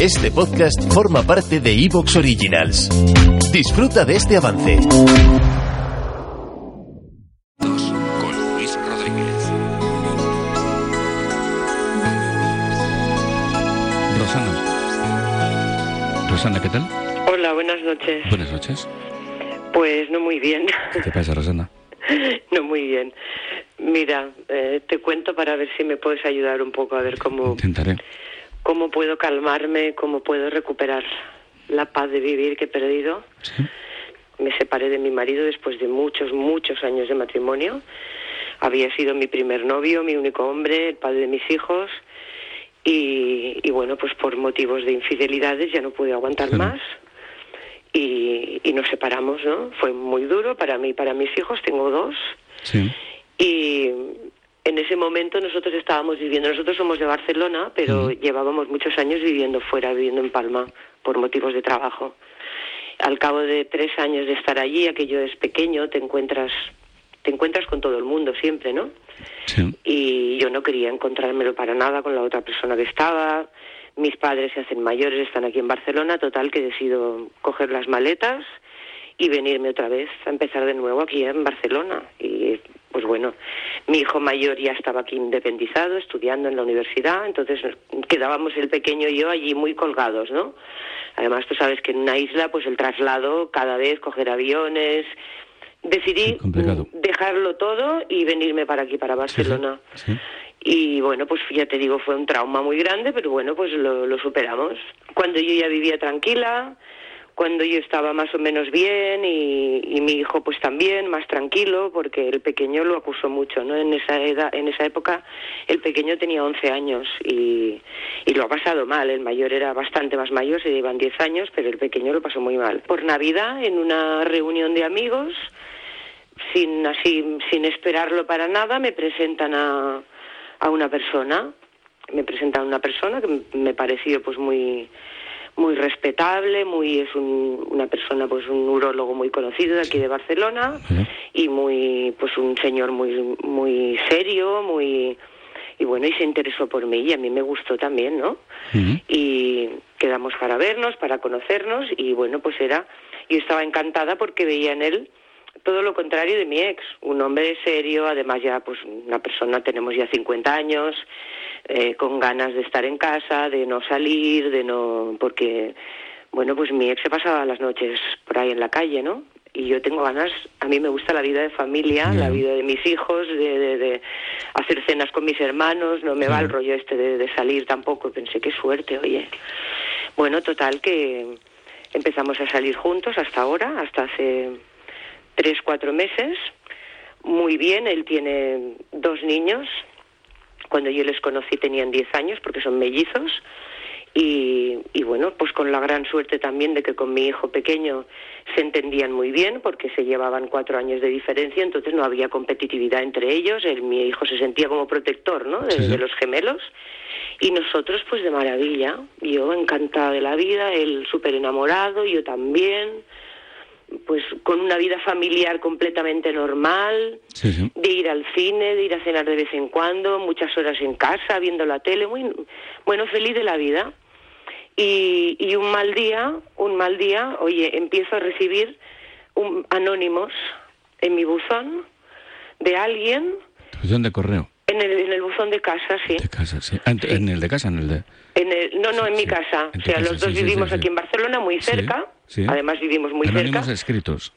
Este podcast forma parte de Evox Originals. Disfruta de este avance. Dos, con Luis Rodríguez. Rosana. Rosana, ¿qué tal? Hola, buenas noches. Buenas noches. Pues no muy bien, ¿Qué te pasa, Rosana? no muy bien. Mira, eh, te cuento para ver si me puedes ayudar un poco a ver cómo, Intentaré. Cómo puedo calmarme, cómo puedo recuperar la paz de vivir que he perdido. ¿Sí? Me separé de mi marido después de muchos, muchos años de matrimonio. Había sido mi primer novio, mi único hombre, el padre de mis hijos. Y, y bueno, pues por motivos de infidelidades ya no pude aguantar Claro. más. Y, y nos separamos, ¿no? Fue muy duro para mí y para mis hijos. Tengo dos. Sí. Ese momento nosotros estábamos viviendo, nosotros somos de Barcelona, pero llevábamos muchos años viviendo fuera, viviendo en Palma, por motivos de trabajo. Al cabo de tres años de estar allí, aquello es pequeño, te encuentras, te encuentras con todo el mundo siempre, ¿no? Sí. y yo no quería encontrármelo para nada con la otra persona que estaba. Mis padres se hacen mayores, están aquí en Barcelona, total que decido coger las maletas y venirme otra vez a empezar de nuevo aquí en Barcelona. Y pues bueno, mi hijo mayor ya estaba aquí independizado, estudiando en la universidad, entonces quedábamos el pequeño y yo allí muy colgados, ¿no? Además, tú sabes que en una isla, pues el traslado, cada vez coger aviones. Decidí dejarlo todo y venirme para aquí, para Barcelona. Sí. sí. Y bueno, pues ya te digo, fue un trauma muy grande, pero bueno, pues lo, lo superamos. Cuando yo ya vivía tranquila, cuando yo estaba más o menos bien y, y mi hijo pues también más tranquilo, porque el pequeño lo acusó mucho, ¿no? En esa edad, en esa época el pequeño tenía 11 años y, y lo ha pasado mal. El mayor era bastante más mayor, se llevan 10 años, pero el pequeño lo pasó muy mal. Por Navidad, en una reunión de amigos, sin así sin esperarlo para nada me presentan a, a una persona me presentan a una persona que me pareció pues muy muy respetable muy es un- una persona pues un urólogo muy conocido de aquí de Barcelona y muy pues un señor muy muy serio muy y bueno y se interesó por mí y a mí me gustó también no y quedamos para vernos, para conocernos y bueno, pues era, yo estaba encantada porque veía en él todo lo contrario de mi ex, un hombre serio, además ya pues una persona, tenemos ya 50 años, eh, con ganas de estar en casa, de no salir, de no, porque bueno, pues mi ex se pasaba las noches por ahí en la calle, ¿no? Y yo tengo ganas, a mí me gusta la vida de familia, la vida de mis hijos, de, de, de hacer cenas con mis hermanos, no me va el rollo este de, de salir tampoco. Pensé, qué suerte, oye. Bueno, total que empezamos a salir juntos hasta ahora, hasta hace tres, cuatro meses. Muy bien, él tiene dos niños. Cuando yo les conocí tenían 10 años porque son mellizos. Y, y bueno, pues con la gran suerte también de que con mi hijo pequeño se entendían muy bien porque se llevaban cuatro años de diferencia, entonces no había competitividad entre ellos. El, mi hijo se sentía como protector ¿no? de, Sí, sí. de los gemelos. Y nosotros, pues de maravilla. Yo encantada de la vida, él súper enamorado, yo también. Pues con una vida familiar completamente normal Sí, sí. de ir al cine, de ir a cenar de vez en cuando, muchas horas en casa, viendo la tele, muy bueno, feliz de la vida. Y, y un mal día, un mal día, oye, empiezo a recibir un, anónimos en mi buzón de alguien Buzón de correo. en el, en el buzón de casa, sí. De casa, sí. Ah, en- En el de casa, en el de. En el, no, no, en mi casa. O sea, casa, los dos vivimos aquí en Barcelona, muy cerca. Sí. Además vivimos muy Anónimos cerca. escritos.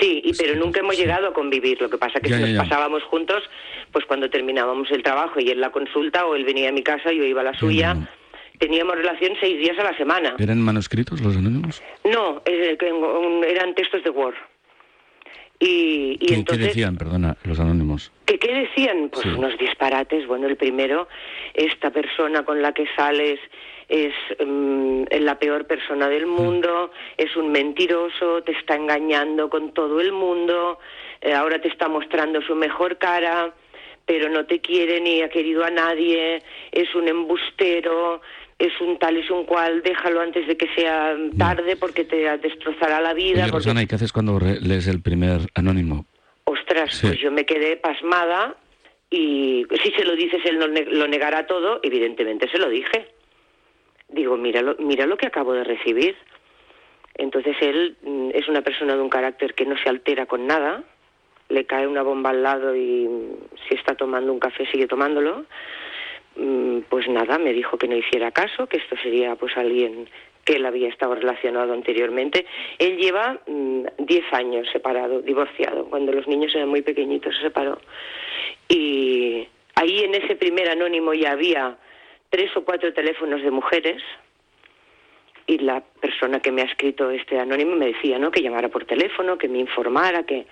Sí, y, pero nunca hemos llegado a convivir. Lo que pasa que Ya, si nos ya. pasábamos juntos, pues cuando terminábamos el trabajo y él la consulta, o él venía a mi casa, yo iba a la suya. ya. Teníamos relación seis días a la semana. ¿Eran manuscritos los anónimos? No, eran textos de Word. Y, y ¿Qué, qué entonces... decían, perdona, los anónimos? ¿Qué, qué decían? Pues Sí. unos disparates. Bueno, el primero, esta persona con la que sales es mm, la peor persona del mundo, es un mentiroso, te está engañando con todo el mundo, eh, ahora te está mostrando su mejor cara, pero no te quiere ni ha querido a nadie, es un embustero, es un tal, es un cual, déjalo antes de que sea tarde porque te destrozará la vida. Oye, porque- ¿y qué haces cuando lees el primer anónimo? Ostras, Sí. pues yo me quedé pasmada y si se lo dices él ne- lo negará todo, evidentemente se lo dije. Digo, mira lo, mira lo que acabo de recibir. Entonces él mm, es una persona de un carácter que no se altera con nada, le cae una bomba al lado y mm, si está tomando un café sigue tomándolo. Mm, Pues nada, me dijo que no hiciera caso, que esto sería pues alguien que él había estado relacionado anteriormente. Él lleva mm, 10 años separado, divorciado. Cuando los niños eran muy pequeñitos se separó. Y ahí en ese primer anónimo ya había tres o cuatro teléfonos de mujeres y la persona que me ha escrito este anónimo me decía no que llamara por teléfono que me informara que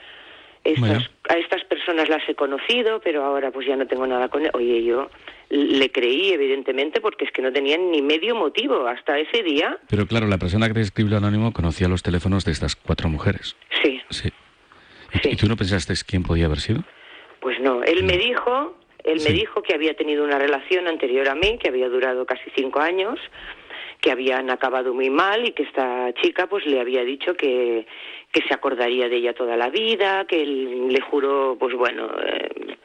estas, a estas personas las he conocido pero ahora pues ya no tengo nada con él oye yo le creí evidentemente porque es que no tenían ni medio motivo hasta ese día Pero claro, la persona que te escribió el anónimo conocía los teléfonos de estas cuatro mujeres. sí Sí. ¿Y, Sí. y tú no pensaste quién podía haber sido? Pues no, él me dijo, él me dijo que había tenido una relación anterior a mí, que había durado casi cinco años, que habían acabado muy mal y que esta chica pues le había dicho que, que se acordaría de ella toda la vida, que él le juró, pues bueno, eh,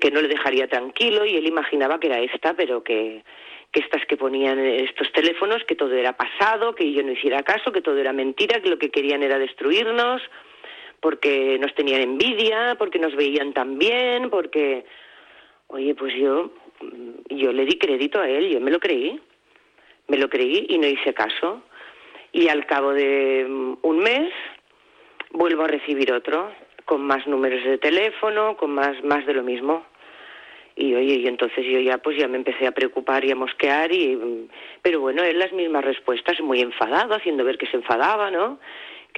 que no le dejaría tranquilo y él imaginaba que era esta, pero que, que estas que ponían estos teléfonos, que todo era pasado, que yo no hiciera caso, que todo era mentira, que lo que querían era destruirnos porque nos tenían envidia, porque nos veían tan bien, porque, oye, pues yo, yo le di crédito a él, yo me lo creí, me lo creí y no hice caso. Y al cabo de mm, un mes vuelvo a recibir otro, con más números de teléfono, con más, más de lo mismo. Y oye, y entonces yo ya pues ya me empecé a preocupar y a mosquear y mm, pero bueno, él las mismas respuestas, muy enfadado, haciendo ver que se enfadaba, ¿no?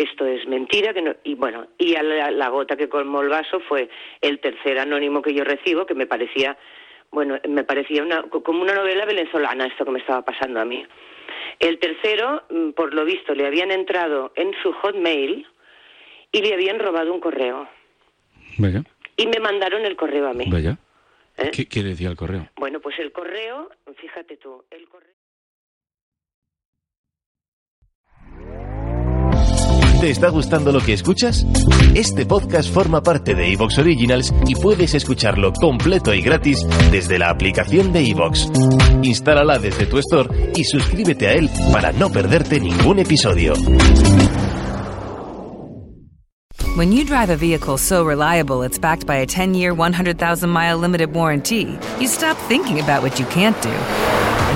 Que esto es mentira, que no y bueno, y a la, la gota que colmó el vaso fue el tercer anónimo que yo recibo que me parecía bueno, me parecía una, co- como una novela venezolana esto que me estaba pasando a mí. El tercero, mm, por lo visto, le habían entrado en su hotmail y le habían robado un correo. Vaya, Y me mandaron el correo a mí. vaya. ¿eh? ¿Qué, qué decía el correo? Bueno, pues el correo, fíjate tú, el correo... ¿Te está gustando lo que escuchas? Este podcast forma parte de Evox Originals y puedes escucharlo completo y gratis desde la aplicación de Evox. Instálala desde tu store y suscríbete a él para no perderte ningún episodio. When you drive a vehicle so reliable it's backed by a 10 year, 100,000 mile limited warranty, you stop thinking about what you can't do